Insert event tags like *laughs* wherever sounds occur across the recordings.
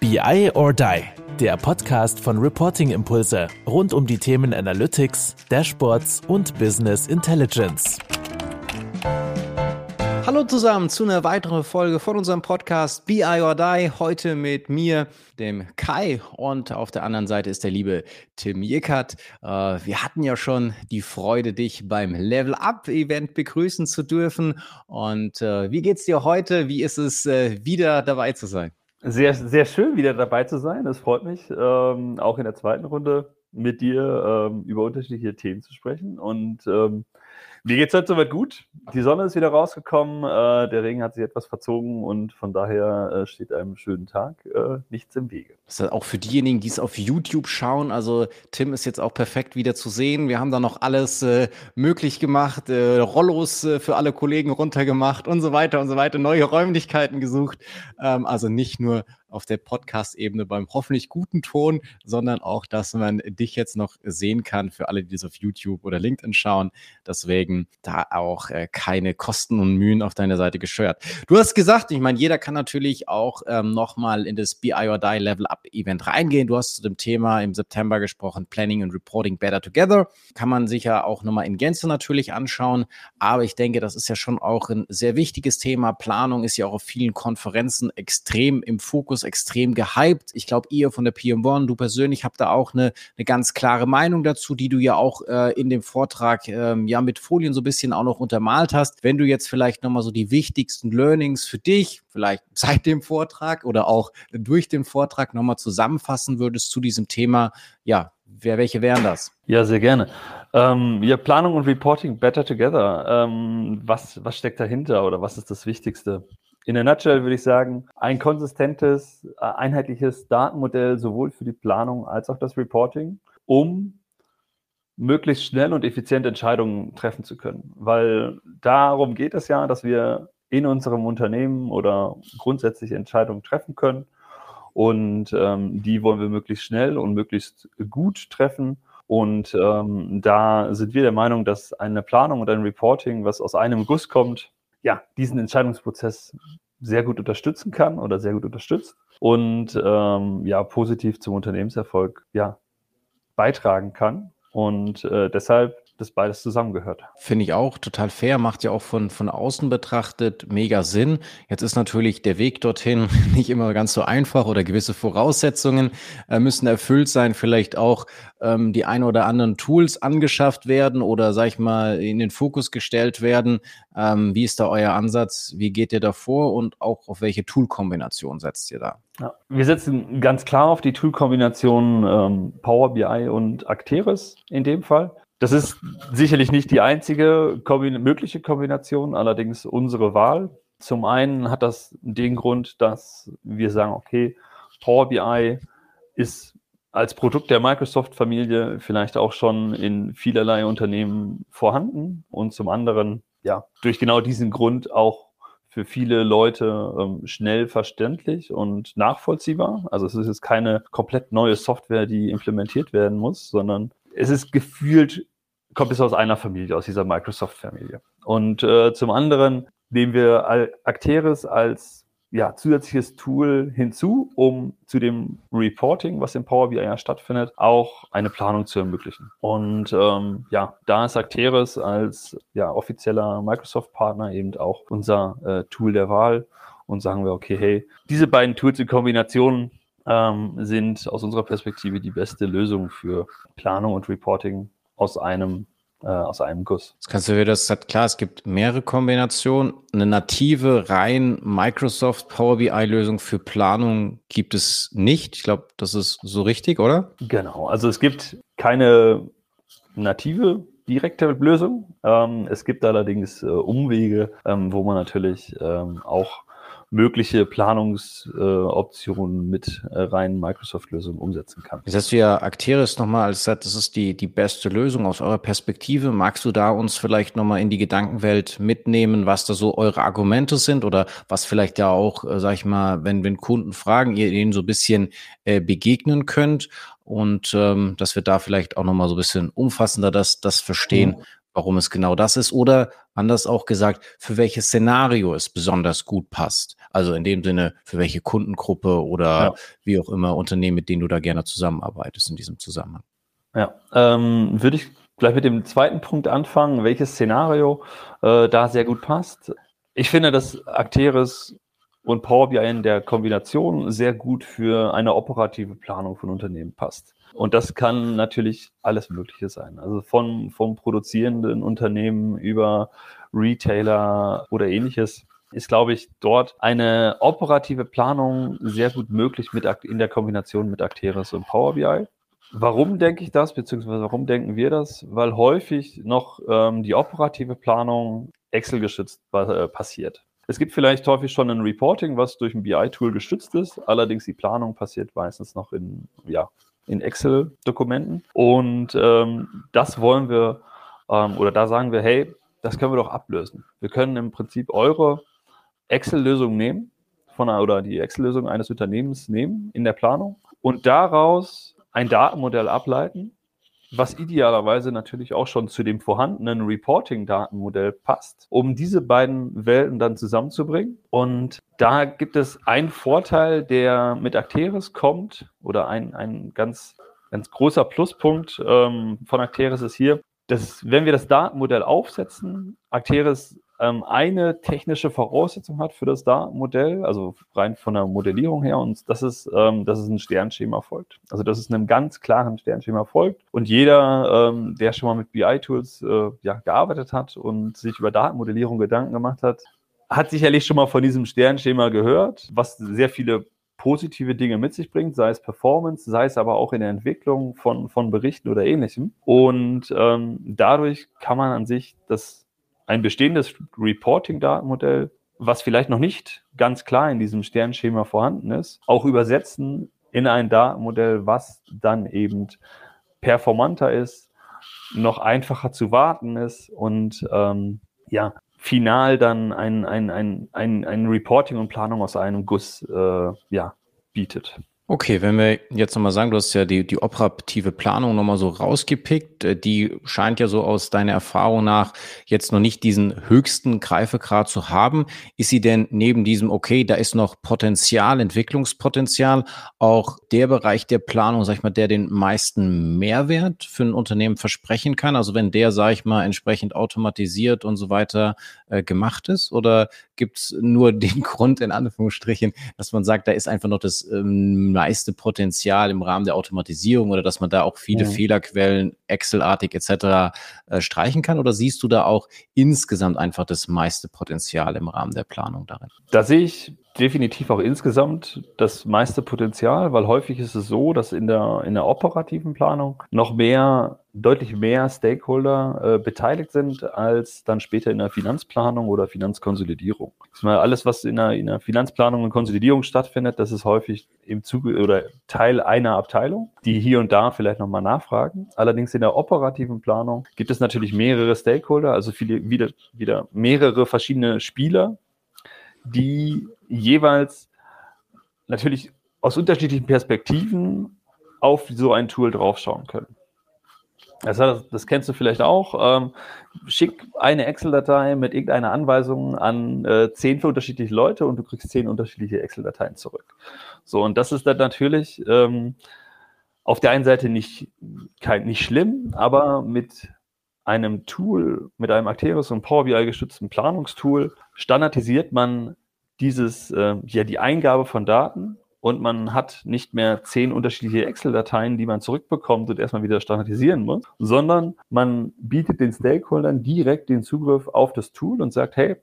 BI or Die, der Podcast von Reporting Impulse rund um die Themen Analytics, Dashboards und Business Intelligence. Hallo zusammen zu einer weiteren Folge von unserem Podcast BI or Die. Heute mit mir, dem Kai, und auf der anderen Seite ist der liebe Tim Jickert. Äh, wir hatten ja schon die Freude, dich beim Level Up Event begrüßen zu dürfen. Und äh, wie geht's dir heute? Wie ist es, äh, wieder dabei zu sein? Sehr, sehr schön, wieder dabei zu sein. Es freut mich, ähm, auch in der zweiten Runde mit dir ähm, über unterschiedliche Themen zu sprechen. Und ähm, mir geht es heute soweit gut. Die Sonne ist wieder rausgekommen, äh, der Regen hat sich etwas verzogen und von daher äh, steht einem schönen Tag äh, nichts im Wege. Das ist auch für diejenigen, die es auf YouTube schauen. Also Tim ist jetzt auch perfekt wieder zu sehen. Wir haben da noch alles äh, möglich gemacht, äh, Rollos äh, für alle Kollegen runtergemacht und so weiter und so weiter, neue Räumlichkeiten gesucht. Ähm, also nicht nur auf der Podcast-Ebene beim hoffentlich guten Ton, sondern auch, dass man dich jetzt noch sehen kann für alle, die das auf YouTube oder LinkedIn schauen. Deswegen da auch äh, keine Kosten und Mühen auf deiner Seite gescheuert. Du hast gesagt, ich meine, jeder kann natürlich auch ähm, nochmal in das BI or Die Level Up Event reingehen. Du hast zu dem Thema im September gesprochen, Planning and Reporting Better Together. Kann man sich ja auch nochmal in Gänze natürlich anschauen. Aber ich denke, das ist ja schon auch ein sehr wichtiges Thema. Planung ist ja auch auf vielen Konferenzen extrem im Fokus Fokus extrem gehypt. Ich glaube, ihr von der PM1, du persönlich habt da auch eine, eine ganz klare Meinung dazu, die du ja auch äh, in dem Vortrag ähm, ja mit Folien so ein bisschen auch noch untermalt hast. Wenn du jetzt vielleicht nochmal so die wichtigsten Learnings für dich, vielleicht seit dem Vortrag oder auch durch den Vortrag nochmal zusammenfassen würdest zu diesem Thema, ja, wer, welche wären das? Ja, sehr gerne. Ähm, ja, Planung und Reporting better together. Ähm, was, was steckt dahinter oder was ist das Wichtigste? In der Nutshell würde ich sagen, ein konsistentes, äh, einheitliches Datenmodell sowohl für die Planung als auch das Reporting, um möglichst schnell und effizient Entscheidungen treffen zu können. Weil darum geht es ja, dass wir in unserem Unternehmen oder grundsätzlich Entscheidungen treffen können. Und ähm, die wollen wir möglichst schnell und möglichst gut treffen. Und ähm, da sind wir der Meinung, dass eine Planung und ein Reporting, was aus einem Guss kommt, ja, diesen Entscheidungsprozess sehr gut unterstützen kann oder sehr gut unterstützt und ähm, ja, positiv zum Unternehmenserfolg ja, beitragen kann. Und äh, deshalb das beides zusammengehört. Finde ich auch total fair, macht ja auch von, von außen betrachtet mega Sinn. Jetzt ist natürlich der Weg dorthin *laughs* nicht immer ganz so einfach oder gewisse Voraussetzungen äh, müssen erfüllt sein, vielleicht auch ähm, die ein oder anderen Tools angeschafft werden oder, sag ich mal, in den Fokus gestellt werden. Ähm, wie ist da euer Ansatz? Wie geht ihr da vor und auch auf welche Tool-Kombination setzt ihr da? Ja, wir setzen ganz klar auf die Tool-Kombination ähm, Power BI und Acteris in dem Fall. Das ist sicherlich nicht die einzige Kombin mögliche Kombination, allerdings unsere Wahl. Zum einen hat das den Grund, dass wir sagen, okay, Power BI ist als Produkt der Microsoft-Familie vielleicht auch schon in vielerlei Unternehmen vorhanden und zum anderen, ja, durch genau diesen Grund auch für viele Leute ähm, schnell verständlich und nachvollziehbar. Also es ist jetzt keine komplett neue Software, die implementiert werden muss, sondern es ist gefühlt kommt es aus einer Familie, aus dieser Microsoft-Familie. Und äh, zum anderen nehmen wir Acteris als ja, zusätzliches Tool hinzu, um zu dem Reporting, was im Power BI ja stattfindet, auch eine Planung zu ermöglichen. Und ähm, ja, da ist Acteris als ja, offizieller Microsoft-Partner eben auch unser äh, Tool der Wahl und sagen wir, okay, hey, diese beiden Tools in Kombination ähm, sind aus unserer Perspektive die beste Lösung für Planung und Reporting aus einem äh, aus einem Guss. Das kannst du wieder, das klar, es gibt mehrere Kombinationen. Eine native, rein Microsoft Power BI-Lösung für Planung gibt es nicht. Ich glaube, das ist so richtig, oder? Genau. Also es gibt keine native direkte Lösung. Ähm, es gibt allerdings äh, Umwege, ähm, wo man natürlich ähm, auch mögliche Planungsoptionen äh, mit äh, reinen Microsoft-Lösungen umsetzen kann. Jetzt hast du ja Acteris nochmal als gesagt, das ist die, die beste Lösung aus eurer Perspektive. Magst du da uns vielleicht nochmal in die Gedankenwelt mitnehmen, was da so eure Argumente sind oder was vielleicht ja auch, äh, sag ich mal, wenn, wenn Kunden fragen, ihr ihnen so ein bisschen äh, begegnen könnt und ähm, dass wir da vielleicht auch nochmal so ein bisschen umfassender das, das verstehen, warum es genau das ist oder anders auch gesagt, für welches Szenario es besonders gut passt. Also in dem Sinne, für welche Kundengruppe oder ja. wie auch immer Unternehmen, mit denen du da gerne zusammenarbeitest in diesem Zusammenhang. Ja, ähm, würde ich gleich mit dem zweiten Punkt anfangen, welches Szenario äh, da sehr gut passt. Ich finde, dass Acteris und Power BI in der Kombination sehr gut für eine operative Planung von Unternehmen passt. Und das kann natürlich alles Mögliche sein. Also von, vom produzierenden Unternehmen über Retailer oder ähnliches ist, glaube ich, dort eine operative Planung sehr gut möglich mit, in der Kombination mit Acteris und Power BI. Warum denke ich das, beziehungsweise warum denken wir das? Weil häufig noch ähm, die operative Planung Excel geschützt äh, passiert. Es gibt vielleicht häufig schon ein Reporting, was durch ein BI-Tool gestützt ist. Allerdings die Planung passiert meistens noch in, ja, in Excel-Dokumenten. Und ähm, das wollen wir, ähm, oder da sagen wir, hey, das können wir doch ablösen. Wir können im Prinzip eure Excel-Lösung nehmen, von, oder die Excel-Lösung eines Unternehmens nehmen in der Planung und daraus ein Datenmodell ableiten, was idealerweise natürlich auch schon zu dem vorhandenen Reporting-Datenmodell passt, um diese beiden Welten dann zusammenzubringen. Und da gibt es einen Vorteil, der mit Acteris kommt, oder ein, ein ganz, ganz großer Pluspunkt ähm, von Acteris ist hier, dass wenn wir das Datenmodell aufsetzen, Acteris ähm, eine technische Voraussetzung hat für das DAR-Modell, also rein von der Modellierung her, und das ist, ähm, dass es ein Sternschema folgt. Also dass es einem ganz klaren Sternschema folgt. Und jeder, ähm, der schon mal mit BI-Tools äh, ja, gearbeitet hat und sich über Datenmodellierung Gedanken gemacht hat, hat sicherlich schon mal von diesem Sternschema gehört, was sehr viele positive Dinge mit sich bringt, sei es Performance, sei es aber auch in der Entwicklung von, von Berichten oder ähnlichem. Und ähm, dadurch kann man an sich das ein bestehendes Reporting-Datenmodell, was vielleicht noch nicht ganz klar in diesem Sternschema vorhanden ist, auch übersetzen in ein Datenmodell, was dann eben performanter ist, noch einfacher zu warten ist und ähm, ja, final dann ein, ein, ein, ein, ein Reporting und Planung aus einem Guss äh, ja, bietet. Okay, wenn wir jetzt nochmal sagen, du hast ja die, die operative Planung nochmal so rausgepickt, äh, die scheint ja so aus deiner Erfahrung nach jetzt noch nicht diesen höchsten Greifegrad zu haben. Ist sie denn neben diesem, okay, da ist noch Potenzial, Entwicklungspotenzial, auch der Bereich der Planung, sag ich mal, der den meisten Mehrwert für ein Unternehmen versprechen kann? Also wenn der, sag ich mal, entsprechend automatisiert und so weiter äh, gemacht ist? Oder gibt es nur *laughs* den Grund, in Anführungsstrichen, dass man sagt, da ist einfach noch das ähm, meiste Potenzial im Rahmen der Automatisierung oder dass man da auch viele ja. Fehlerquellen, Excel-artig etc. Äh, streichen kann? Oder siehst du da auch insgesamt einfach das meiste Potenzial im Rahmen der Planung darin? Da sehe ich definitiv auch insgesamt das meiste Potenzial, weil häufig ist es so, dass in der, in der operativen Planung noch mehr, deutlich mehr Stakeholder äh, beteiligt sind als dann später in der Finanzplanung oder Finanzkonsolidierung. Alles, was in der, in der Finanzplanung und Konsolidierung stattfindet, das ist häufig im Zuge oder Teil einer Abteilung, die hier und da vielleicht nochmal nachfragen. Allerdings in der operativen Planung gibt es natürlich mehrere Stakeholder, also viele, wieder, wieder mehrere verschiedene Spieler, die jeweils natürlich aus unterschiedlichen Perspektiven auf so ein Tool draufschauen können. Das, das kennst du vielleicht auch. Ähm, schick eine Excel-Datei mit irgendeiner Anweisung an äh, zehn unterschiedliche Leute und du kriegst zehn unterschiedliche Excel-Dateien zurück. So, und das ist dann natürlich ähm, auf der einen Seite nicht, kein, nicht schlimm, aber mit einem Tool, mit einem Acteris und Power BI gestützten Planungstool standardisiert man dieses, äh, ja, die Eingabe von Daten und man hat nicht mehr zehn unterschiedliche Excel-Dateien, die man zurückbekommt und erstmal wieder standardisieren muss, sondern man bietet den Stakeholdern direkt den Zugriff auf das Tool und sagt, hey,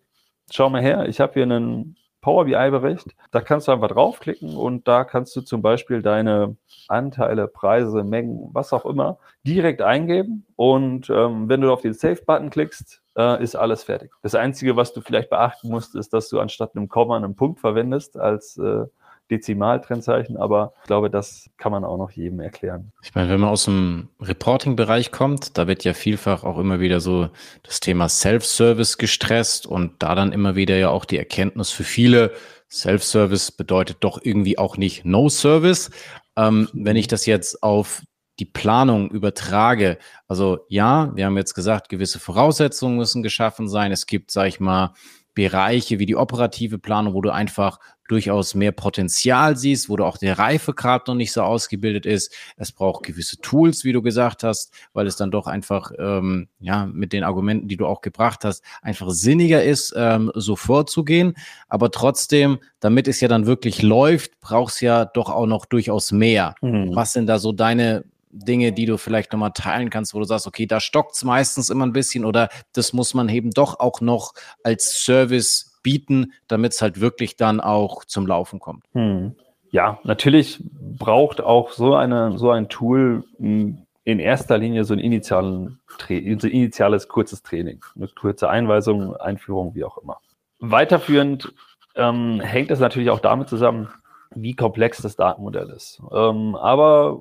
schau mal her, ich habe hier einen Power BI-Bericht. Da kannst du einfach draufklicken und da kannst du zum Beispiel deine Anteile, Preise, Mengen, was auch immer, direkt eingeben. Und ähm, wenn du auf den Save-Button klickst, äh, ist alles fertig. Das Einzige, was du vielleicht beachten musst, ist, dass du anstatt einem Komma einen Punkt verwendest als äh, Dezimaltrennzeichen, aber ich glaube, das kann man auch noch jedem erklären. Ich meine, wenn man aus dem Reporting-Bereich kommt, da wird ja vielfach auch immer wieder so das Thema Self-Service gestresst und da dann immer wieder ja auch die Erkenntnis für viele, Self-Service bedeutet doch irgendwie auch nicht No-Service. Ähm, wenn ich das jetzt auf die Planung übertrage, also ja, wir haben jetzt gesagt, gewisse Voraussetzungen müssen geschaffen sein. Es gibt, sag ich mal, Bereiche wie die operative Planung, wo du einfach durchaus mehr Potenzial siehst, wo du auch der Reifegrad noch nicht so ausgebildet ist. Es braucht gewisse Tools, wie du gesagt hast, weil es dann doch einfach, ähm, ja, mit den Argumenten, die du auch gebracht hast, einfach sinniger ist, ähm, so vorzugehen. Aber trotzdem, damit es ja dann wirklich läuft, brauchst ja doch auch noch durchaus mehr. Mhm. Was sind da so deine Dinge, die du vielleicht nochmal teilen kannst, wo du sagst, okay, da stockt es meistens immer ein bisschen oder das muss man eben doch auch noch als Service bieten, damit es halt wirklich dann auch zum Laufen kommt? Hm. Ja, natürlich braucht auch so, eine, so ein Tool hm, in erster Linie so ein, initialen, so initiales kurzes Training, eine kurze Einweisung, Einführung, wie auch immer. Weiterführend ähm, hängt es natürlich auch damit zusammen, wie komplex das Datenmodell ist. Ähm, aber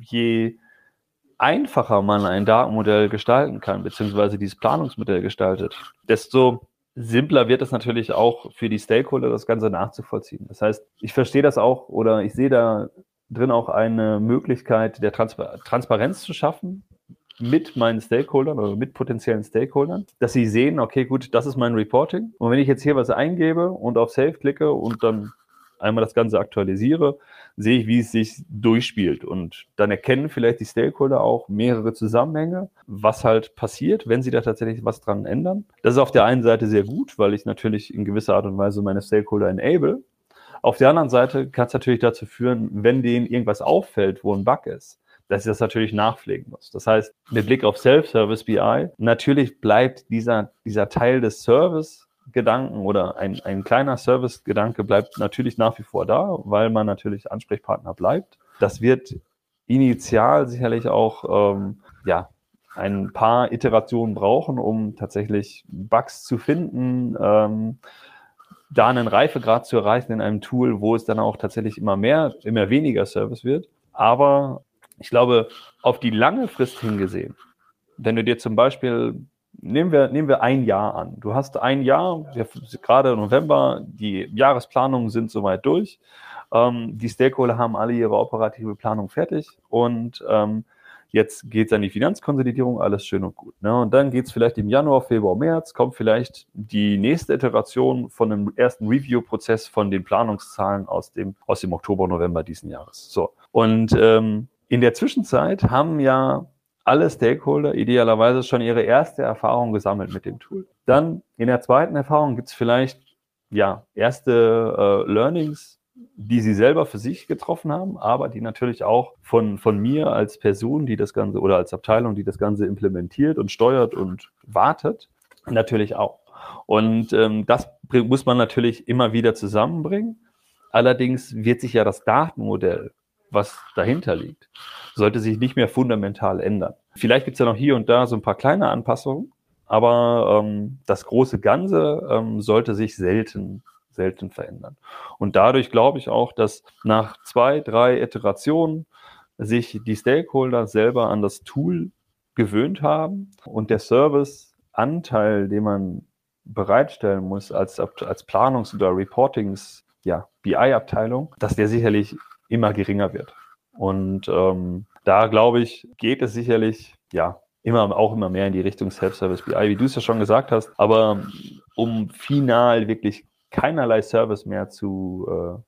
je einfacher man ein Datenmodell gestalten kann, beziehungsweise dieses Planungsmodell gestaltet, desto simpler wird es natürlich auch für die Stakeholder, das Ganze nachzuvollziehen. Das heißt, ich verstehe das auch oder ich sehe da drin auch eine Möglichkeit der Transpar Transparenz zu schaffen mit meinen Stakeholdern oder mit potenziellen Stakeholdern, dass sie sehen, okay, gut, das ist mein Reporting. Und wenn ich jetzt hier was eingebe und auf Save klicke und dann einmal das Ganze aktualisiere, sehe ich, wie es sich durchspielt. Und dann erkennen vielleicht die Stakeholder auch mehrere Zusammenhänge, was halt passiert, wenn sie da tatsächlich was dran ändern. Das ist auf der einen Seite sehr gut, weil ich natürlich in gewisser Art und Weise meine Stakeholder enable. Auf der anderen Seite kann es natürlich dazu führen, wenn denen irgendwas auffällt, wo ein Bug ist, dass ich das natürlich nachpflegen muss. Das heißt, mit Blick auf Self-Service BI, natürlich bleibt dieser, dieser Teil des Service Gedanken oder ein, ein kleiner Service-Gedanke bleibt natürlich nach wie vor da, weil man natürlich Ansprechpartner bleibt. Das wird initial sicherlich auch ähm, ja, ein paar Iterationen brauchen, um tatsächlich Bugs zu finden, ähm, da einen Reifegrad zu erreichen in einem Tool, wo es dann auch tatsächlich immer mehr, immer weniger Service wird. Aber ich glaube, auf die lange Frist hingesehen, wenn du dir zum Beispiel nehmen wir, nehmen wir ein Jahr an. Du hast ein Jahr, gerade November, die Jahresplanungen sind soweit durch. Ähm, die Stakeholder haben alle ihre operative Planung fertig und ähm, jetzt geht es an die Finanzkonsolidierung, alles schön und gut. Ne? Und dann geht es vielleicht im Januar, Februar, März, kommt vielleicht die nächste Iteration von einem ersten Review-Prozess von den Planungszahlen aus dem, aus dem Oktober, November diesen Jahres. So. Und ähm, in der Zwischenzeit haben ja alle Stakeholder idealerweise schon ihre erste Erfahrung gesammelt mit dem Tool. Dann in der zweiten Erfahrung gibt es vielleicht ja erste äh, Learnings, die sie selber für sich getroffen haben, aber die natürlich auch von, von mir als Person, die das Ganze oder als Abteilung, die das Ganze implementiert und steuert und wartet, natürlich auch. Und ähm, das muss man natürlich immer wieder zusammenbringen. Allerdings wird sich ja das Datenmodell was dahinter liegt, sollte sich nicht mehr fundamental ändern. Vielleicht gibt es ja noch hier und da so ein paar kleine Anpassungen, aber ähm, das große Ganze ähm, sollte sich selten, selten verändern. Und dadurch glaube ich auch, dass nach zwei, drei Iterationen sich die Stakeholder selber an das Tool gewöhnt haben und der Serviceanteil, den man bereitstellen muss als, als Planungs- oder Reportings, ja, BI-Abteilung, dass der sicherlich immer geringer wird. Und ähm, da glaube ich, geht es sicherlich, ja, immer auch immer mehr in die Richtung Self-Service BI, wie du es ja schon gesagt hast. Aber um final wirklich keinerlei Service mehr zu, äh,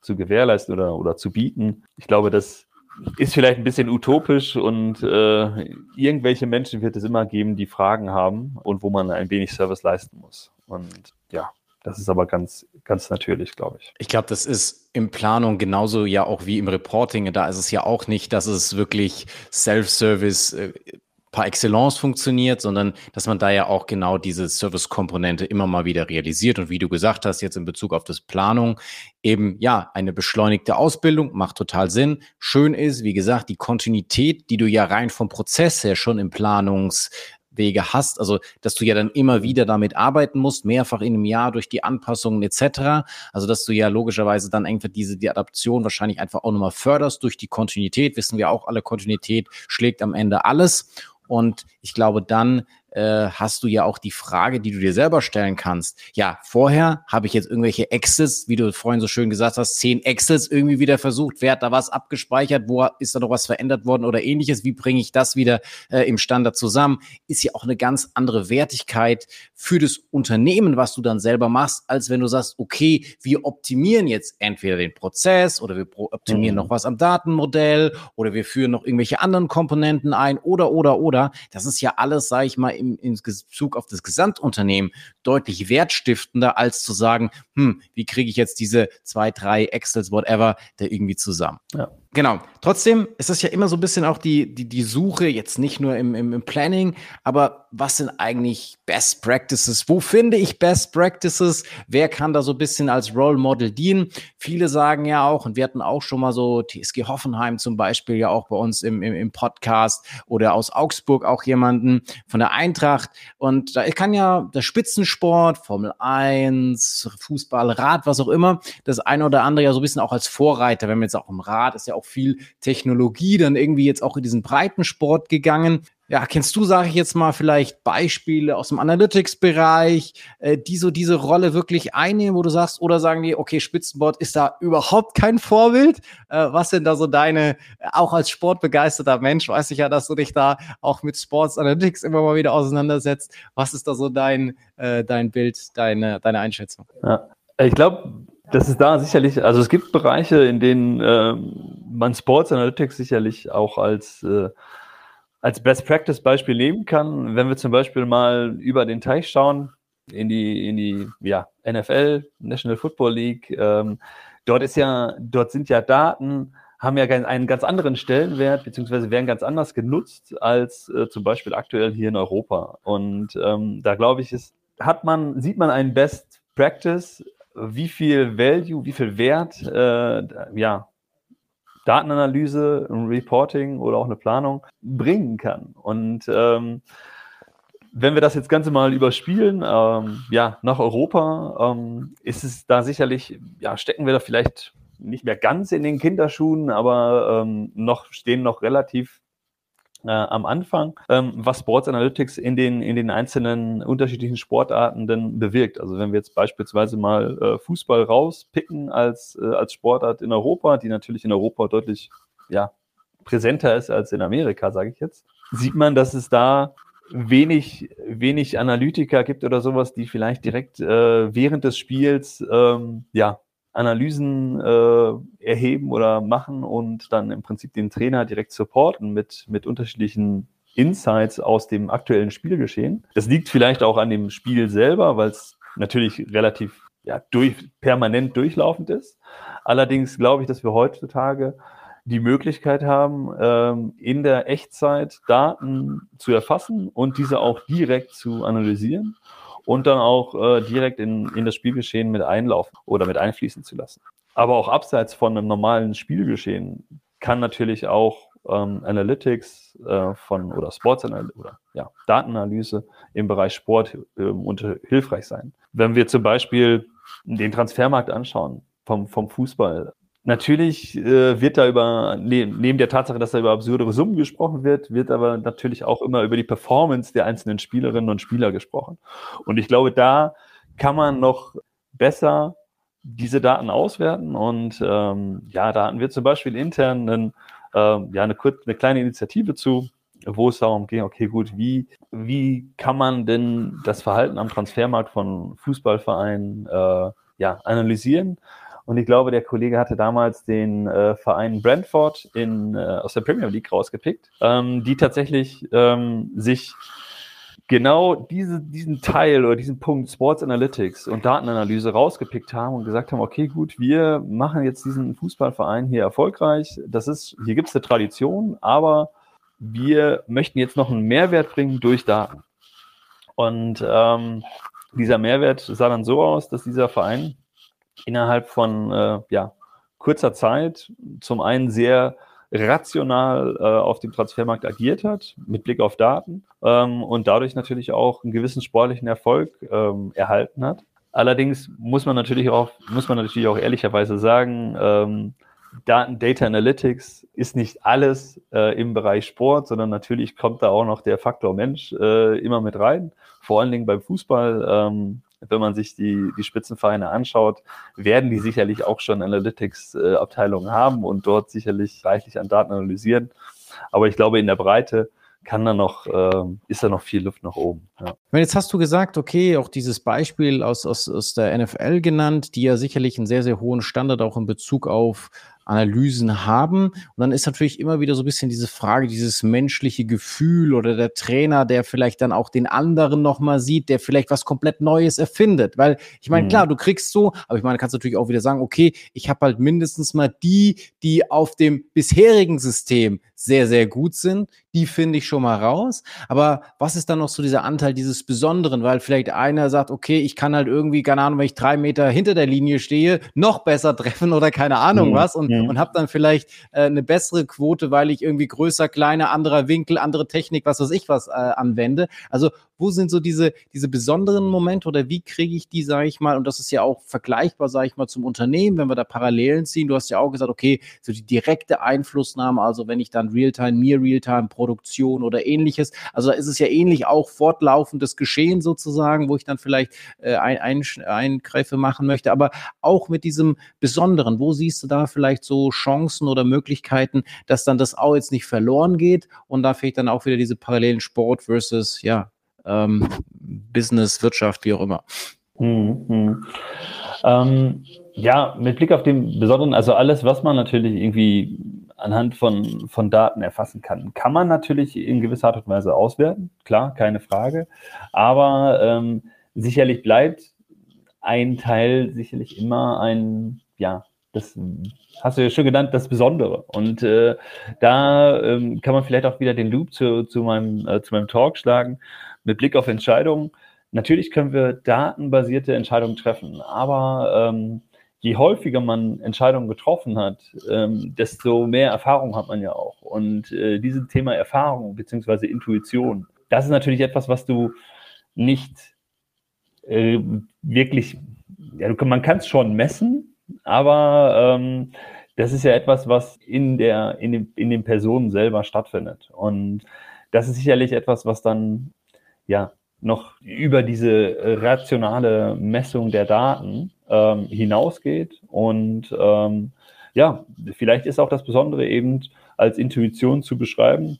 zu gewährleisten oder, oder zu bieten, ich glaube, das ist vielleicht ein bisschen utopisch und äh, irgendwelche Menschen wird es immer geben, die Fragen haben und wo man ein wenig Service leisten muss. Und ja, das ist aber ganz, ganz natürlich, glaube ich. Ich glaube, das ist in Planung genauso ja auch wie im Reporting. Da ist es ja auch nicht, dass es wirklich Self-Service äh, par excellence funktioniert, sondern dass man da ja auch genau diese Service-Komponente immer mal wieder realisiert. Und wie du gesagt hast, jetzt in Bezug auf das Planung, eben ja, eine beschleunigte Ausbildung macht total Sinn. Schön ist, wie gesagt, die Kontinuität, die du ja rein vom Prozess her schon im Planungs- Wege hast, also dass du ja dann immer wieder damit arbeiten musst, mehrfach in einem Jahr durch die Anpassungen etc. Also dass du ja logischerweise dann einfach diese die Adaption wahrscheinlich einfach auch nochmal förderst durch die Kontinuität. Wissen wir auch alle, Kontinuität schlägt am Ende alles. Und ich glaube, dann äh, hast du ja auch die Frage, die du dir selber stellen kannst. Ja, vorher habe ich jetzt irgendwelche Exits, wie du vorhin so schön gesagt hast, zehn Exits irgendwie wieder versucht. Wer hat da was abgespeichert? Wo ist da noch was verändert worden oder ähnliches? Wie bringe ich das wieder äh, im Standard zusammen? Ist ja auch eine ganz andere Wertigkeit für das Unternehmen, was du dann selber machst, als wenn du sagst, okay, wir optimieren jetzt entweder den Prozess oder wir optimieren mhm. noch was am Datenmodell oder wir führen noch irgendwelche anderen Komponenten ein oder, oder, oder. Das ist ja alles, sage ich mal, im, in Bezug auf das Gesamtunternehmen deutlich wertstiftender, als zu sagen, hm, wie kriege ich jetzt diese zwei, drei Excels, whatever, da irgendwie zusammen. Ja. Genau. Trotzdem ist es ja immer so ein bisschen auch die, die, die Suche, jetzt nicht nur im, im, im Planning, aber was sind eigentlich Best Practices? Wo finde ich Best Practices? Wer kann da so ein bisschen als Role Model dienen? Viele sagen ja auch, und wir hatten auch schon mal so TSG Hoffenheim zum Beispiel ja auch bei uns im, im, im Podcast oder aus Augsburg auch jemanden von der Eintracht. Und da kann ja der Spitzensport, Formel 1, Fußball, Rad, was auch immer, das eine oder andere ja so ein bisschen auch als Vorreiter, wenn man jetzt auch im Rad ist ja auch viel Technologie dann irgendwie jetzt auch in diesen Breitensport gegangen. Ja, kennst du, sage ich jetzt mal, vielleicht Beispiele aus dem Analytics-Bereich, äh, die so diese Rolle wirklich einnehmen, wo du sagst, oder sagen die, okay, Spitzensport ist da überhaupt kein Vorbild? Äh, was sind da so deine, auch als sportbegeisterter Mensch, weiß ich ja, dass du dich da auch mit Sports Analytics immer mal wieder auseinandersetzt. Was ist da so dein, äh, dein Bild, deine, deine Einschätzung? Ja, ich glaube, das ist da sicherlich, also es gibt Bereiche, in denen äh, man Sports Analytics sicherlich auch als, äh, als Best Practice Beispiel nehmen kann. Wenn wir zum Beispiel mal über den Teich schauen, in die, in die ja, NFL, National Football League, ähm, dort ist ja, dort sind ja Daten, haben ja einen ganz anderen Stellenwert, beziehungsweise werden ganz anders genutzt als äh, zum Beispiel aktuell hier in Europa. Und ähm, da glaube ich, ist, hat man, sieht man einen Best Practice wie viel Value, wie viel Wert, äh, ja, Datenanalyse, Reporting oder auch eine Planung bringen kann. Und ähm, wenn wir das jetzt Ganze mal überspielen, ähm, ja, nach Europa, ähm, ist es da sicherlich, ja, stecken wir da vielleicht nicht mehr ganz in den Kinderschuhen, aber ähm, noch stehen noch relativ äh, am Anfang, ähm, was Sports Analytics in den, in den einzelnen unterschiedlichen Sportarten denn bewirkt. Also wenn wir jetzt beispielsweise mal äh, Fußball rauspicken als, äh, als Sportart in Europa, die natürlich in Europa deutlich ja, präsenter ist als in Amerika, sage ich jetzt, sieht man, dass es da wenig, wenig Analytiker gibt oder sowas, die vielleicht direkt äh, während des Spiels ähm, ja, Analysen äh, erheben oder machen und dann im Prinzip den Trainer direkt supporten mit, mit unterschiedlichen Insights aus dem aktuellen Spielgeschehen. Das liegt vielleicht auch an dem Spiel selber, weil es natürlich relativ ja, durch, permanent durchlaufend ist. Allerdings glaube ich, dass wir heutzutage die Möglichkeit haben, ähm, in der Echtzeit Daten zu erfassen und diese auch direkt zu analysieren und dann auch äh, direkt in, in das Spielgeschehen mit einlaufen oder mit einfließen zu lassen. Aber auch abseits von einem normalen Spielgeschehen kann natürlich auch ähm, Analytics äh, von oder Sports oder ja, Datenanalyse im Bereich Sport äh, unter, hilfreich sein. Wenn wir zum Beispiel den Transfermarkt anschauen vom, vom Fußball, Natürlich äh, wird da über, ne, neben der Tatsache, dass da über absurdere Summen gesprochen wird, wird aber natürlich auch immer über die Performance der einzelnen Spielerinnen und Spieler gesprochen. Und ich glaube, da kann man noch besser diese Daten auswerten. Und ähm, ja, da hatten wir zum Beispiel intern einen, ähm, ja, eine, eine kleine Initiative zu, wo es darum ging, okay, gut, wie, wie kann man denn das Verhalten am Transfermarkt von Fußballvereinen äh, ja, analysieren? Und ich glaube, der Kollege hatte damals den äh, Verein Brentford in, äh, aus der Premier League rausgepickt, ähm, die tatsächlich ähm, sich genau diese, diesen Teil oder diesen Punkt Sports Analytics und Datenanalyse rausgepickt haben und gesagt haben, okay, gut, wir machen jetzt diesen Fußballverein hier erfolgreich. Das ist, hier gibt es eine Tradition, aber wir möchten jetzt noch einen Mehrwert bringen durch Daten. Und ähm, dieser Mehrwert sah dann so aus, dass dieser Verein innerhalb von äh, ja, kurzer Zeit zum einen sehr rational äh, auf dem Transfermarkt agiert hat, mit Blick auf Daten ähm, und dadurch natürlich auch einen gewissen sportlichen Erfolg ähm, erhalten hat. Allerdings muss man natürlich auch, muss man natürlich auch ehrlicherweise sagen, ähm, Daten, Data Analytics ist nicht alles äh, im Bereich Sport, sondern natürlich kommt da auch noch der Faktor Mensch äh, immer mit rein. Vor allen Dingen beim Fußball. Ähm, wenn man sich die, die Spitzenvereine anschaut, werden die sicherlich auch schon Analytics-Abteilungen haben und dort sicherlich reichlich an Daten analysieren. Aber ich glaube, in der Breite kann da noch, äh, ist da noch viel Luft nach oben. Ja. Jetzt hast du gesagt, okay, auch dieses Beispiel aus, aus, aus der NFL genannt, die ja sicherlich einen sehr, sehr hohen Standard auch in Bezug auf Analysen haben. Und dann ist natürlich immer wieder so ein bisschen diese Frage, dieses menschliche Gefühl oder der Trainer, der vielleicht dann auch den anderen nochmal sieht, der vielleicht was komplett Neues erfindet. Weil ich meine, mhm. klar, du kriegst so, aber ich meine, kannst natürlich auch wieder sagen, okay, ich habe halt mindestens mal die, die auf dem bisherigen System sehr, sehr gut sind. Die finde ich schon mal raus. Aber was ist dann noch so dieser Anteil dieses Besonderen? Weil vielleicht einer sagt, okay, ich kann halt irgendwie, keine Ahnung, wenn ich drei Meter hinter der Linie stehe, noch besser treffen oder keine Ahnung mhm. was. Und mhm. und habe dann vielleicht äh, eine bessere Quote, weil ich irgendwie größer, kleiner, anderer Winkel, andere Technik, was weiß ich was äh, anwende. Also wo sind so diese, diese besonderen Momente oder wie kriege ich die, sage ich mal, und das ist ja auch vergleichbar, sage ich mal, zum Unternehmen, wenn wir da Parallelen ziehen. Du hast ja auch gesagt, okay, so die direkte Einflussnahme, also wenn ich dann Realtime, mir Realtime, Produktion oder ähnliches, also da ist es ja ähnlich auch fortlaufendes Geschehen sozusagen, wo ich dann vielleicht äh, ein, ein, Eingreife machen möchte, aber auch mit diesem Besonderen, wo siehst du da vielleicht so Chancen oder Möglichkeiten, dass dann das auch jetzt nicht verloren geht und da vielleicht dann auch wieder diese parallelen Sport versus, ja, ähm, Business, Wirtschaft, wie auch immer. Hm, hm. Ähm, ja, mit Blick auf den besonderen, also alles, was man natürlich irgendwie anhand von, von Daten erfassen kann, kann man natürlich in gewisser Art und Weise auswerten, klar, keine Frage. Aber ähm, sicherlich bleibt ein Teil sicherlich immer ein, ja, das hast du ja schon genannt, das Besondere. Und äh, da ähm, kann man vielleicht auch wieder den Loop zu, zu, meinem, äh, zu meinem Talk schlagen mit Blick auf Entscheidungen. Natürlich können wir datenbasierte Entscheidungen treffen, aber ähm, je häufiger man Entscheidungen getroffen hat, ähm, desto mehr Erfahrung hat man ja auch. Und äh, dieses Thema Erfahrung bzw. Intuition, das ist natürlich etwas, was du nicht äh, wirklich, ja, du, man kann es schon messen, aber ähm, das ist ja etwas, was in, der, in, dem, in den Personen selber stattfindet. Und das ist sicherlich etwas, was dann ja noch über diese rationale Messung der Daten ähm, hinausgeht. Und ähm, ja, vielleicht ist auch das Besondere eben als Intuition zu beschreiben,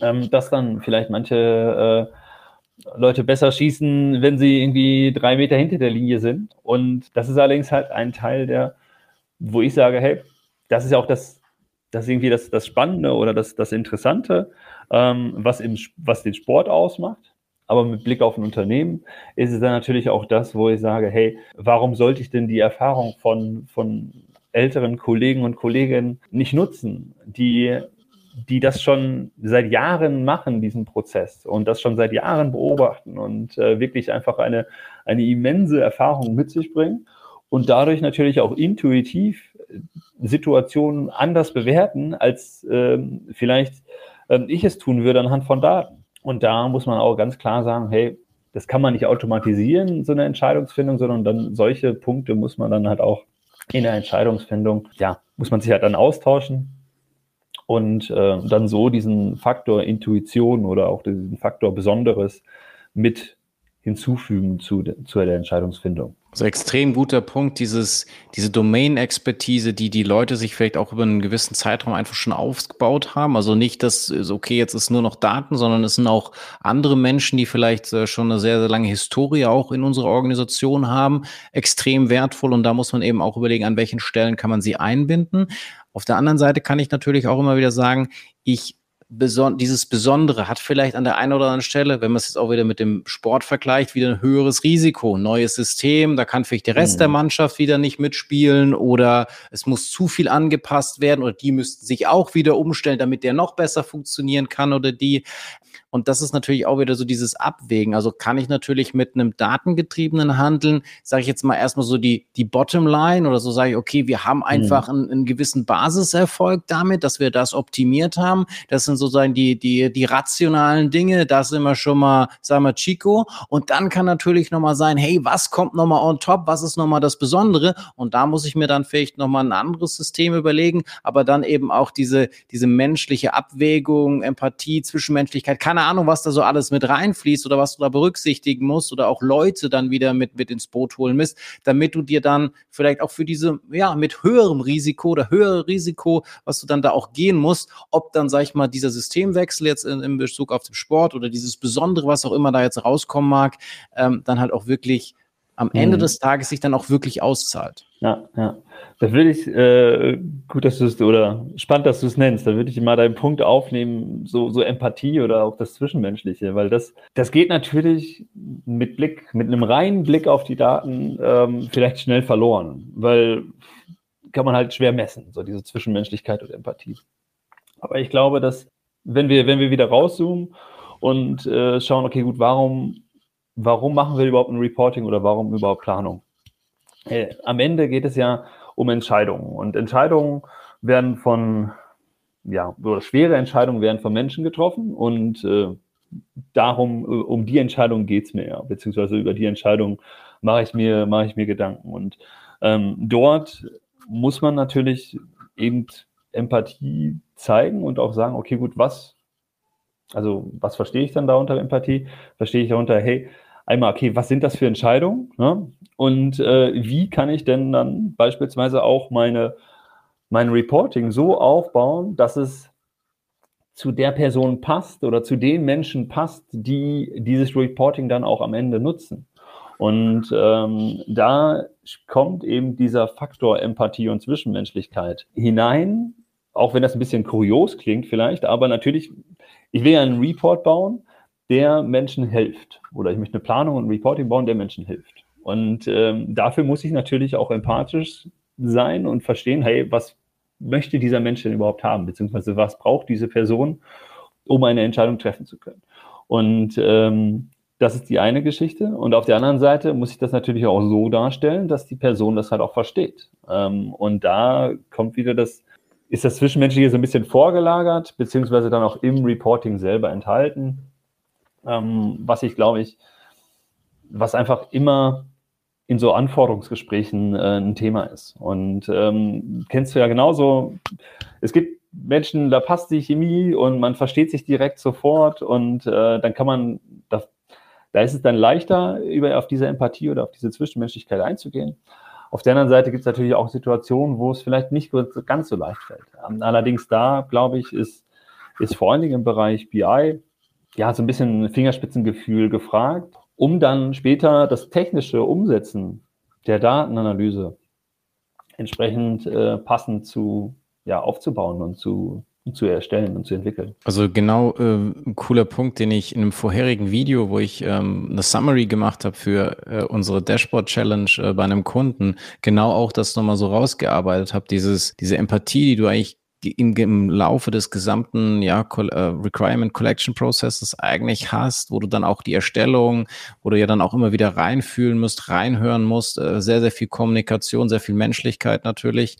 ähm, dass dann vielleicht manche äh, Leute besser schießen, wenn sie irgendwie drei Meter hinter der Linie sind. Und das ist allerdings halt ein Teil, der, wo ich sage, hey, das ist ja auch das, das irgendwie das, das Spannende oder das, das Interessante, ähm, was, im, was den Sport ausmacht. Aber mit Blick auf ein Unternehmen ist es dann natürlich auch das, wo ich sage, hey, warum sollte ich denn die Erfahrung von, von älteren Kollegen und Kolleginnen nicht nutzen, die, die das schon seit Jahren machen, diesen Prozess und das schon seit Jahren beobachten und äh, wirklich einfach eine, eine immense Erfahrung mit sich bringen und dadurch natürlich auch intuitiv Situationen anders bewerten, als äh, vielleicht äh, ich es tun würde anhand von Daten. Und da muss man auch ganz klar sagen, hey, das kann man nicht automatisieren, so eine Entscheidungsfindung, sondern dann solche Punkte muss man dann halt auch in der Entscheidungsfindung, ja, muss man sich halt dann austauschen und äh, dann so diesen Faktor Intuition oder auch diesen Faktor Besonderes mit hinzufügen zu, zu der Entscheidungsfindung. Also extrem guter Punkt, dieses, diese Domain-Expertise, die die Leute sich vielleicht auch über einen gewissen Zeitraum einfach schon aufgebaut haben. Also nicht, dass okay, jetzt ist nur noch Daten, sondern es sind auch andere Menschen, die vielleicht äh, schon eine sehr, sehr lange Historie auch in unserer Organisation haben, extrem wertvoll. Und da muss man eben auch überlegen, an welchen Stellen kann man sie einbinden. Auf der anderen Seite kann ich natürlich auch immer wieder sagen, ich beson dieses Besondere hat vielleicht an der einen oder anderen Stelle, wenn man es jetzt auch wieder mit dem Sport vergleicht, wieder ein höheres Risiko. Neues System, da kann vielleicht der Rest mhm. der Mannschaft wieder nicht mitspielen oder es muss zu viel angepasst werden oder die müssten sich auch wieder umstellen, damit der noch besser funktionieren kann oder die. Und das ist natürlich auch wieder so dieses Abwägen. Also kann ich natürlich mit einem datengetriebenen Handeln, sage ich jetzt mal erstmal so die, die Bottomline oder so sage ich, okay, wir haben einfach mhm. einen, einen gewissen Basiserfolg damit, dass wir das optimiert haben. Das sind so sein, die, die, die rationalen Dinge, das sind wir schon mal, sagen wir, Chico. Und dann kann natürlich nochmal sein, hey, was kommt nochmal on top? Was ist nochmal das Besondere? Und da muss ich mir dann vielleicht nochmal ein anderes System überlegen, aber dann eben auch diese, diese menschliche Abwägung, Empathie, Zwischenmenschlichkeit, keine Ahnung, was da so alles mit reinfließt oder was du da berücksichtigen musst oder auch Leute dann wieder mit, mit ins Boot holen musst, damit du dir dann vielleicht auch für diese, ja, mit höherem Risiko oder höhere Risiko, was du dann da auch gehen musst, ob dann, sag ich mal, dieser Systemwechsel jetzt in, in Bezug auf den Sport oder dieses Besondere, was auch immer da jetzt rauskommen mag, ähm, dann halt auch wirklich am Ende mhm. des Tages sich dann auch wirklich auszahlt. Ja, ja. Da würde ich, äh, gut, dass du es, oder spannend, dass du es nennst, da würde ich mal deinen Punkt aufnehmen, so, so Empathie oder auch das Zwischenmenschliche, weil das, das geht natürlich mit Blick, mit einem reinen Blick auf die Daten ähm, vielleicht schnell verloren, weil kann man halt schwer messen, so diese Zwischenmenschlichkeit und Empathie. Aber ich glaube, dass wenn wir, wenn wir wieder rauszoomen und äh, schauen, okay, gut, warum, warum machen wir überhaupt ein Reporting oder warum überhaupt Planung? Äh, am Ende geht es ja um Entscheidungen und Entscheidungen werden von, ja, schwere Entscheidungen werden von Menschen getroffen und äh, darum, um die Entscheidung geht es mir ja, beziehungsweise über die Entscheidung mache ich mir, ich mir Gedanken. Und ähm, dort muss man natürlich eben Empathie zeigen und auch sagen, okay, gut, was, also was verstehe ich dann da unter Empathie? Verstehe ich darunter, hey, einmal, okay, was sind das für Entscheidungen? Ne? Und äh, wie kann ich denn dann beispielsweise auch meine, mein Reporting so aufbauen, dass es zu der Person passt oder zu den Menschen passt, die dieses Reporting dann auch am Ende nutzen. Und ähm, da kommt eben dieser Faktor Empathie und Zwischenmenschlichkeit hinein, auch wenn das ein bisschen kurios klingt vielleicht, aber natürlich, ich will ja einen Report bauen, der Menschen hilft. Oder ich möchte eine Planung und ein Reporting bauen, der Menschen hilft. Und ähm, dafür muss ich natürlich auch empathisch sein und verstehen, hey, was möchte dieser Mensch denn überhaupt haben, beziehungsweise was braucht diese Person, um eine Entscheidung treffen zu können. Und ähm, das ist die eine Geschichte. Und auf der anderen Seite muss ich das natürlich auch so darstellen, dass die Person das halt auch versteht. Ähm, und da kommt wieder das, ist das Zwischenmenschliche so ein bisschen vorgelagert, beziehungsweise dann auch im Reporting selber enthalten. Ähm, was ich glaube ich, was einfach immer in so Anforderungsgesprächen äh, ein Thema ist. Und ähm, kennst du ja genauso, es gibt Menschen, da passt die Chemie und man versteht sich direkt sofort und äh, dann kann man, da da ist es dann leichter, über, auf diese Empathie oder auf diese Zwischenmenschlichkeit einzugehen. Auf der anderen Seite gibt es natürlich auch Situationen, wo es vielleicht nicht ganz so leicht fällt. Ähm, allerdings da, glaube ich, ist, ist vor allen Dingen im Bereich BI ja so ein bisschen Fingerspitzengefühl gefragt, um dann später das technische Umsetzen der Datenanalyse entsprechend äh, passend zu ja, aufzubauen und zu, zu erstellen und zu entwickeln. Also genau äh, ein cooler Punkt, den ich in einem vorherigen Video, wo ich ähm, eine Summary gemacht habe für äh, unsere Dashboard Challenge äh, bei einem Kunden, genau auch das nochmal so rausgearbeitet habe, dieses diese Empathie, die du eigentlich im, im Laufe des gesamten ja, äh, Requirement Collection Processes eigentlich hast, wo du dann auch die Erstellung, wo du ja dann auch immer wieder reinfühlen musst, reinhören musst, äh, sehr, sehr viel Kommunikation, sehr viel Menschlichkeit natürlich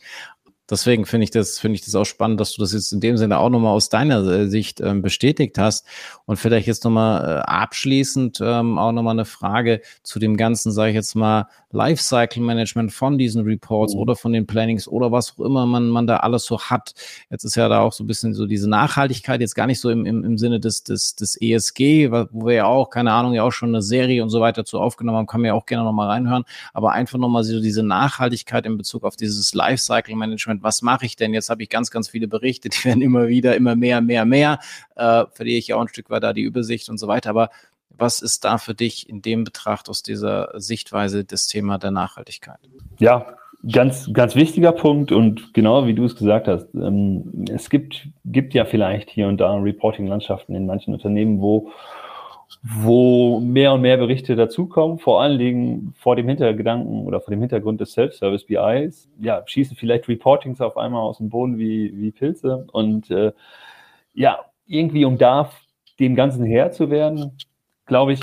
deswegen finde ich das, finde ich das auch spannend, dass du das jetzt in dem Sinne auch nochmal aus deiner äh, Sicht ähm, bestätigt hast. Und vielleicht jetzt nochmal äh, abschließend ähm, auch nochmal eine Frage zu dem ganzen, sage ich jetzt mal, Lifecycle Management von diesen Reports mhm. oder von den Plannings oder was auch immer man, man da alles so hat. Jetzt ist ja da auch so ein bisschen so diese Nachhaltigkeit, jetzt gar nicht so im, im, im Sinne des, des, des ESG, wo wir ja auch, keine Ahnung, ja auch schon eine Serie und so weiter zu aufgenommen haben, kann man ja auch gerne nochmal reinhören, aber einfach nochmal so diese Nachhaltigkeit in Bezug auf dieses Lifecycle Management. Was mache ich denn? Jetzt habe ich ganz, ganz viele Berichte, *laughs* die werden immer wieder, immer mehr, mehr, mehr. Äh, verliere ich auch ein Stück weit da die Übersicht und so weiter. Aber was ist da für dich in dem Betracht aus dieser Sichtweise das Thema der Nachhaltigkeit? Ja, ganz, ganz wichtiger Punkt und genau wie du es gesagt hast, ähm, es gibt, gibt ja vielleicht hier und da Reporting-Landschaften in manchen Unternehmen, wo, wo mehr und mehr Berichte dazukommen, vor allen Dingen vor dem Hintergedanken oder vor dem Hintergrund des Self-Service BIs. Ja, schießen vielleicht Reportings auf einmal aus dem Boden wie, wie Pilze. Und äh, ja, irgendwie um da dem Ganzen Herr zu werden, glaube ich,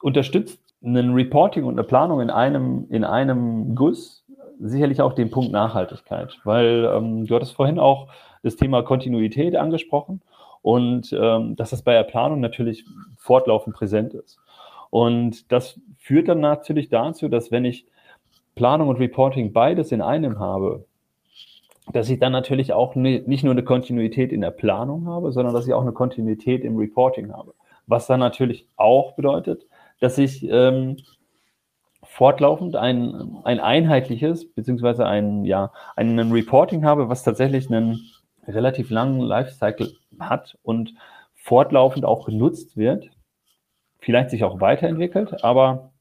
unterstützt ein Reporting und eine Planung in einem, in einem Guss sicherlich auch den Punkt Nachhaltigkeit, weil ähm, du hattest vorhin auch das Thema Kontinuität angesprochen und ähm, dass das bei der Planung natürlich fortlaufend präsent ist. Und das führt dann natürlich dazu, dass wenn ich Planung und Reporting beides in einem habe, dass ich dann natürlich auch nicht nur eine Kontinuität in der Planung habe, sondern dass ich auch eine Kontinuität im Reporting habe. Was dann natürlich auch bedeutet, dass ich ähm, fortlaufend ein, ein einheitliches, beziehungsweise ein, ja, einen Reporting habe, was tatsächlich einen relativ langen Lifecycle hat und fortlaufend auch genutzt wird, vielleicht sich auch weiterentwickelt, aber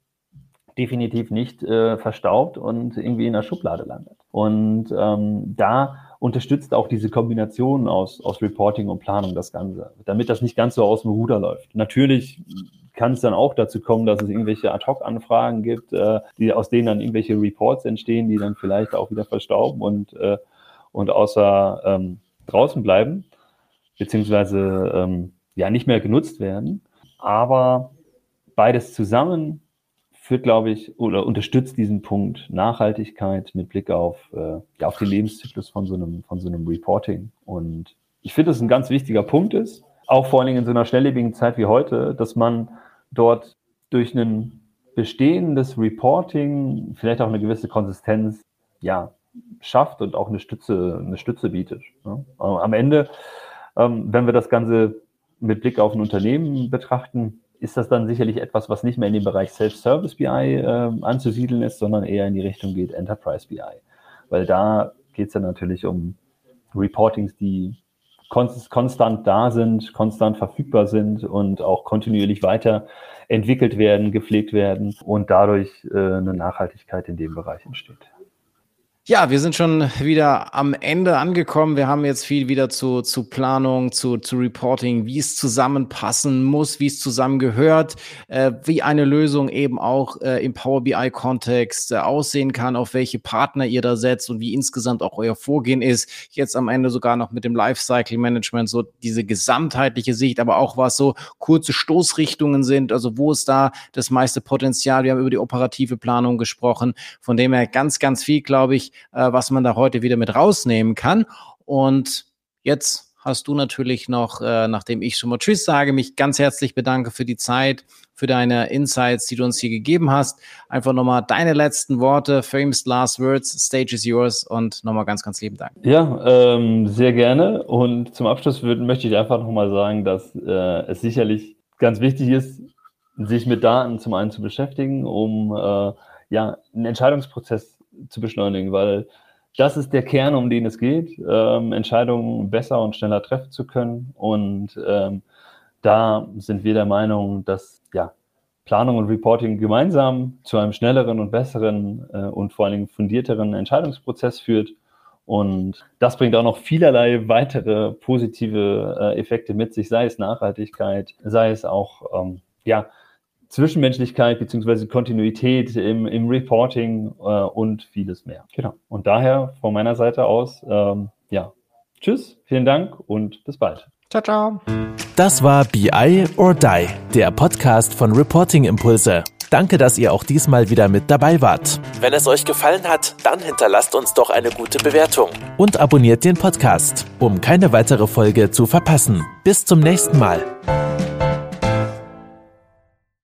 definitiv nicht äh, verstaubt und irgendwie in der Schublade landet. Und ähm, da unterstützt auch diese Kombination aus, aus Reporting und Planung das Ganze, damit das nicht ganz so aus dem Ruder läuft. Natürlich kann es dann auch dazu kommen, dass es irgendwelche Ad-Hoc-Anfragen gibt, äh, die, aus denen dann irgendwelche Reports entstehen, die dann vielleicht auch wieder verstauben und, äh, und außer ähm, draußen bleiben, beziehungsweise ähm, ja nicht mehr genutzt werden. Aber beides zusammen führt, glaube ich, oder unterstützt diesen Punkt Nachhaltigkeit mit Blick auf, äh, ja, auf den Lebenszyklus von so einem, von so einem Reporting. Und ich finde, dass ein ganz wichtiger Punkt ist, auch vor allen Dingen in so einer schnelllebigen Zeit wie heute, dass man dort durch ein bestehendes Reporting vielleicht auch eine gewisse Konsistenz ja, schafft und auch eine Stütze, eine Stütze bietet. Ne? Am Ende, ähm, wenn wir das Ganze mit Blick auf ein Unternehmen betrachten, ist das dann sicherlich etwas, was nicht mehr in den Bereich Self-Service BI äh, anzusiedeln ist, sondern eher in die Richtung geht Enterprise BI. Weil da geht es ja natürlich um Reportings, die konstant da sind, konstant verfügbar sind und auch kontinuierlich weiterentwickelt werden, gepflegt werden und dadurch äh, eine Nachhaltigkeit in dem Bereich entsteht. Ja, wir sind schon wieder am Ende angekommen. Wir haben jetzt viel wieder zu, zu Planung, zu, zu Reporting, wie es zusammenpassen muss, wie es zusammengehört, äh, wie eine Lösung eben auch äh, im Power BI-Kontext äh, aussehen kann, auf welche Partner ihr da setzt und wie insgesamt auch euer Vorgehen ist. Jetzt am Ende sogar noch mit dem Lifecycle Management, so diese gesamtheitliche Sicht, aber auch was so kurze Stoßrichtungen sind, also wo ist da das meiste Potenzial. Wir haben über die operative Planung gesprochen. Von dem her ganz, ganz viel, glaube ich, was man da heute wieder mit rausnehmen kann. Und jetzt hast du natürlich noch, äh, nachdem ich schon mal Tschüss sage, mich ganz herzlich bedanke für die Zeit, für deine Insights, die du uns hier gegeben hast. Einfach nochmal deine letzten Worte, famous last words, stage is yours und nochmal ganz, ganz lieben Dank. Ja, ähm, sehr gerne. Und zum Abschluss würd, möchte ich einfach nochmal sagen, dass äh, es sicherlich ganz wichtig ist, sich mit Daten zum einen zu beschäftigen, um äh, ja, einen Entscheidungsprozess zu beschleunigen, weil das ist der Kern, um den es geht, ähm, Entscheidungen besser und schneller treffen zu können. Und ähm, da sind wir der Meinung, dass ja, Planung und Reporting gemeinsam zu einem schnelleren und besseren äh, und vor allen Dingen fundierteren Entscheidungsprozess führt. Und das bringt auch noch vielerlei weitere positive äh, Effekte mit sich, sei es Nachhaltigkeit, sei es auch ähm, ja, Zwischenmenschlichkeit bzw. Kontinuität im, im Reporting äh, und vieles mehr. Genau. Und daher von meiner Seite aus, ähm, ja, tschüss, vielen Dank und bis bald. Ciao, ciao. Das war BI or Die, der Podcast von Reporting Impulse. Danke, dass ihr auch diesmal wieder mit dabei wart. Wenn es euch gefallen hat, dann hinterlasst uns doch eine gute Bewertung und abonniert den Podcast, um keine weitere Folge zu verpassen. Bis zum nächsten Mal.